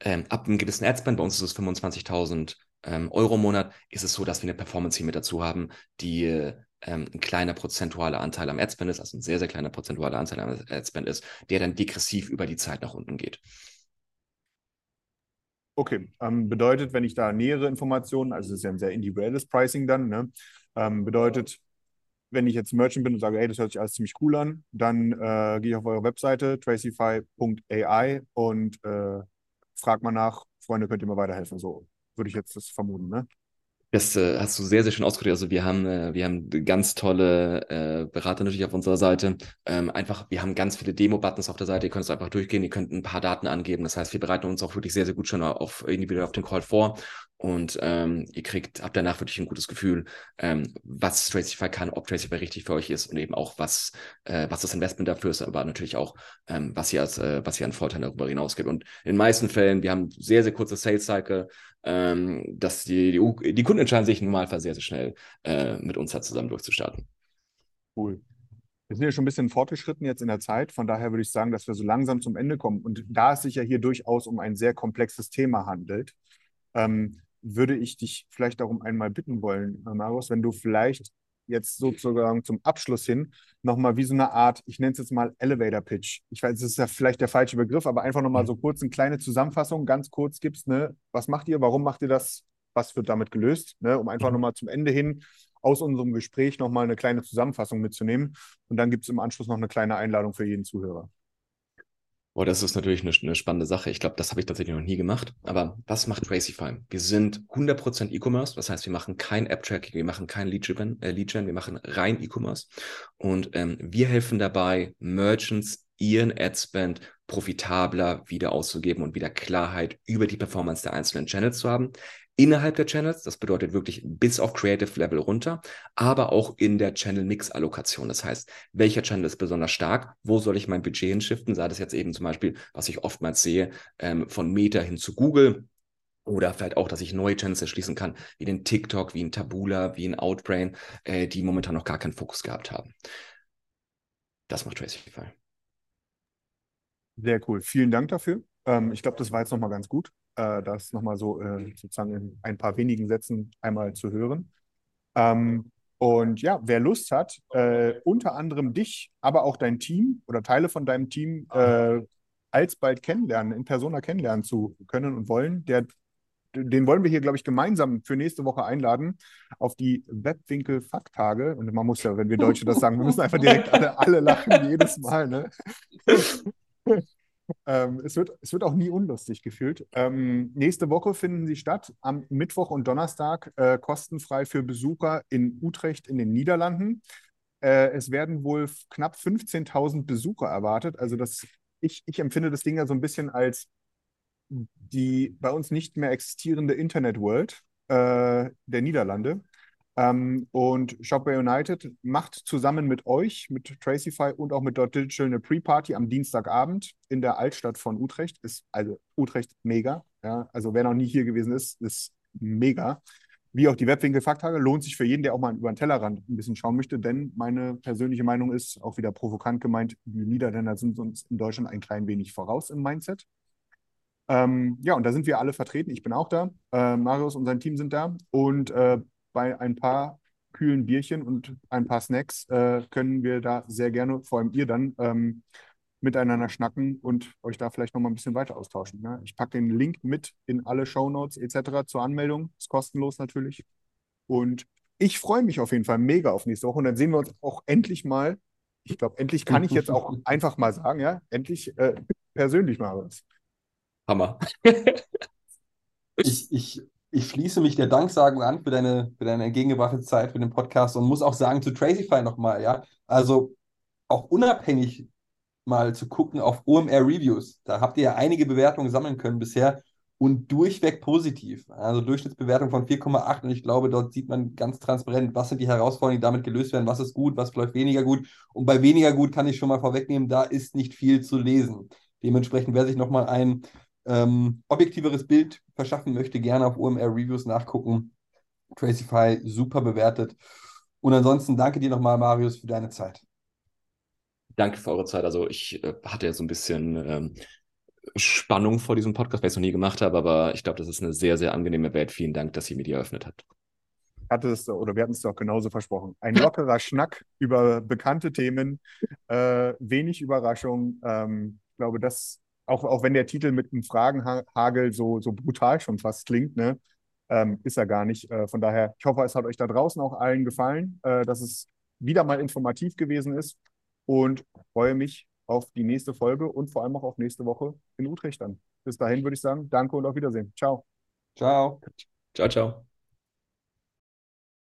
C: ähm, ab einem gewissen Adspend, bei uns ist es 25.000 ähm, Euro im Monat, ist es so, dass wir eine Performance hier mit dazu haben, die ähm, ein kleiner prozentualer Anteil am Adspend ist, also ein sehr, sehr kleiner prozentualer Anteil am Adspend ist, der dann degressiv über die Zeit nach unten geht.
A: Okay, ähm, bedeutet, wenn ich da nähere Informationen, also es ist ja ein sehr individuelles Pricing dann, ne? ähm, bedeutet, wenn ich jetzt Merchant bin und sage, hey, das hört sich alles ziemlich cool an, dann äh, gehe ich auf eure Webseite tracify.ai und äh, frag mal nach, Freunde, könnt ihr mir weiterhelfen? So würde ich jetzt das vermuten, ne?
C: Das äh, hast du sehr, sehr schön ausgedrückt. Also wir haben, äh, wir haben ganz tolle äh, Berater natürlich auf unserer Seite. Ähm, einfach, wir haben ganz viele Demo-Buttons auf der Seite. Ihr könnt es einfach durchgehen. Ihr könnt ein paar Daten angeben. Das heißt, wir bereiten uns auch wirklich sehr, sehr gut schon auf individuell auf den Call vor. Und ähm, ihr kriegt ab danach wirklich ein gutes Gefühl, ähm, was Tracify kann, ob Tracify richtig für euch ist und eben auch, was, äh, was das Investment dafür ist, aber natürlich auch, ähm, was ihr als, äh, was ihr an Vorteilen darüber hinaus gibt. Und in den meisten Fällen, wir haben sehr, sehr kurze Sales Cycle, ähm, dass die, die, die, Kunden entscheiden sich Normalfall sehr, sehr schnell äh, mit uns da zusammen durchzustarten.
A: Cool. Wir sind ja schon ein bisschen fortgeschritten jetzt in der Zeit. Von daher würde ich sagen, dass wir so langsam zum Ende kommen. Und da es sich ja hier durchaus um ein sehr komplexes Thema handelt, ähm, würde ich dich vielleicht darum einmal bitten wollen, Marius, wenn du vielleicht jetzt sozusagen zum Abschluss hin nochmal wie so eine Art, ich nenne es jetzt mal Elevator Pitch. Ich weiß, das ist ja vielleicht der falsche Begriff, aber einfach nochmal so kurz eine kleine Zusammenfassung, ganz kurz gibst, ne? Was macht ihr, warum macht ihr das, was wird damit gelöst, ne? um einfach
C: Mhm.
A: nochmal zum Ende hin aus unserem Gespräch nochmal eine kleine Zusammenfassung mitzunehmen. Und dann gibt es im Anschluss noch eine kleine Einladung für jeden Zuhörer.
C: Boah, das ist natürlich eine, eine spannende Sache. Ich glaube, das habe ich tatsächlich noch nie gemacht. Aber was macht Tracify? Wir sind 100% E-Commerce. Das heißt, wir machen kein App-Tracking, wir machen kein Lead-Gen, äh, Lead wir machen rein E-Commerce. Und ähm, wir helfen dabei, Merchants ihren Ad-Spend profitabler wieder auszugeben und wieder Klarheit über die Performance der einzelnen Channels zu haben. Innerhalb der Channels, das bedeutet wirklich bis auf Creative Level runter, aber auch in der Channel-Mix-Allokation. Das heißt, welcher Channel ist besonders stark? Wo soll ich mein Budget hinschiften? Sei das jetzt eben zum Beispiel, was ich oftmals sehe, ähm, von Meta hin zu Google. Oder vielleicht auch, dass ich neue Channels erschließen kann, wie den TikTok, wie ein Tabula, wie ein Outbrain, äh, die momentan noch gar keinen Fokus gehabt haben. Das macht Tracify.
A: Sehr cool. Vielen Dank dafür. Ähm, ich glaube, das war jetzt nochmal ganz gut, äh, das nochmal so äh, sozusagen in ein paar wenigen Sätzen einmal zu hören. Ähm, und ja, wer Lust hat, äh, unter anderem dich, aber auch dein Team oder Teile von deinem Team äh, alsbald kennenlernen, in Persona kennenlernen zu können und wollen, der, den wollen wir hier, glaube ich, gemeinsam für nächste Woche einladen auf die Webwinkel-Fakttage. Und man muss ja, wenn wir Deutsche das sagen, wir müssen einfach direkt alle, alle lachen jedes Mal. Ne? Ähm, es, wird, es wird auch nie unlustig gefühlt. Ähm, nächste Woche finden sie statt, am Mittwoch und Donnerstag, äh, kostenfrei für Besucher in Utrecht in den Niederlanden. Äh, es werden wohl knapp 15.000 Besucher erwartet. Also das, ich, ich empfinde das Ding ja so ein bisschen als die bei uns nicht mehr existierende Internet-World äh, der Niederlande. Ähm, und Shopware United macht zusammen mit euch, mit Tracify und auch mit Dot Digital eine Pre-Party am Dienstagabend in der Altstadt von Utrecht. Ist also Utrecht mega. Ja? Also wer noch nie hier gewesen ist, ist mega. Wie auch die Webwinkel-Fakttage lohnt sich für jeden, der auch mal über den Tellerrand ein bisschen schauen möchte, denn meine persönliche Meinung ist, auch wieder provokant gemeint, die Niederländer sind uns in Deutschland ein klein wenig voraus im Mindset. Ähm, ja, und da sind wir alle vertreten. Ich bin auch da. Äh, Marius und sein Team sind da. Und äh, bei ein paar kühlen Bierchen und ein paar Snacks äh, können wir da sehr gerne, vor allem ihr dann, ähm, miteinander schnacken und euch da vielleicht noch mal ein bisschen weiter austauschen. Ne? Ich packe den Link mit in alle Shownotes etc. zur Anmeldung. Ist kostenlos natürlich. Und ich freue mich auf jeden Fall mega auf nächste Woche. Und dann sehen wir uns auch endlich mal. Ich glaube, endlich kann ich jetzt auch einfach mal sagen, ja, endlich äh, persönlich, Marius.
C: Hammer.
B: Ich, ich, ich schließe mich der Danksagung an für deine, für deine entgegengebrachte Zeit für den Podcast und muss auch sagen zu Tracify nochmal, ja. Also auch unabhängig mal zu gucken auf OMR Reviews. Da habt ihr ja einige Bewertungen sammeln können bisher und durchweg positiv. Also Durchschnittsbewertung von 4,8 und ich glaube, dort sieht man ganz transparent, was sind die Herausforderungen, die damit gelöst werden, was ist gut, was läuft weniger gut. Und bei weniger gut kann ich schon mal vorwegnehmen, da ist nicht viel zu lesen. Dementsprechend, wer sich nochmal ein ähm, objektiveres Bild verschaffen möchte, gerne auf OMR Reviews nachgucken. Tracify super bewertet. Und ansonsten danke dir nochmal, Marius, für deine Zeit.
C: Danke für eure Zeit. Also ich äh, hatte ja so ein bisschen ähm, Spannung vor diesem Podcast, weil ich es noch nie gemacht habe, aber ich glaube, das ist eine sehr, sehr angenehme Welt. Vielen Dank, dass ihr mir die eröffnet habt.
A: hatte es oder wir hatten es doch genauso versprochen. Ein lockerer Schnack über bekannte Themen, äh, wenig Überraschung. Ähm, ich glaube, das, auch, auch wenn der Titel mit einem Fragenhagel so, so brutal schon fast klingt, ne, ähm, ist er gar nicht. Äh, von daher, ich hoffe, es hat euch da draußen auch allen gefallen, äh, dass es wieder mal informativ gewesen ist und freue mich auf die nächste Folge und vor allem auch auf nächste Woche in Utrecht dann. Bis dahin würde ich sagen, danke und auf Wiedersehen. Ciao.
B: Ciao.
C: Ciao, ciao.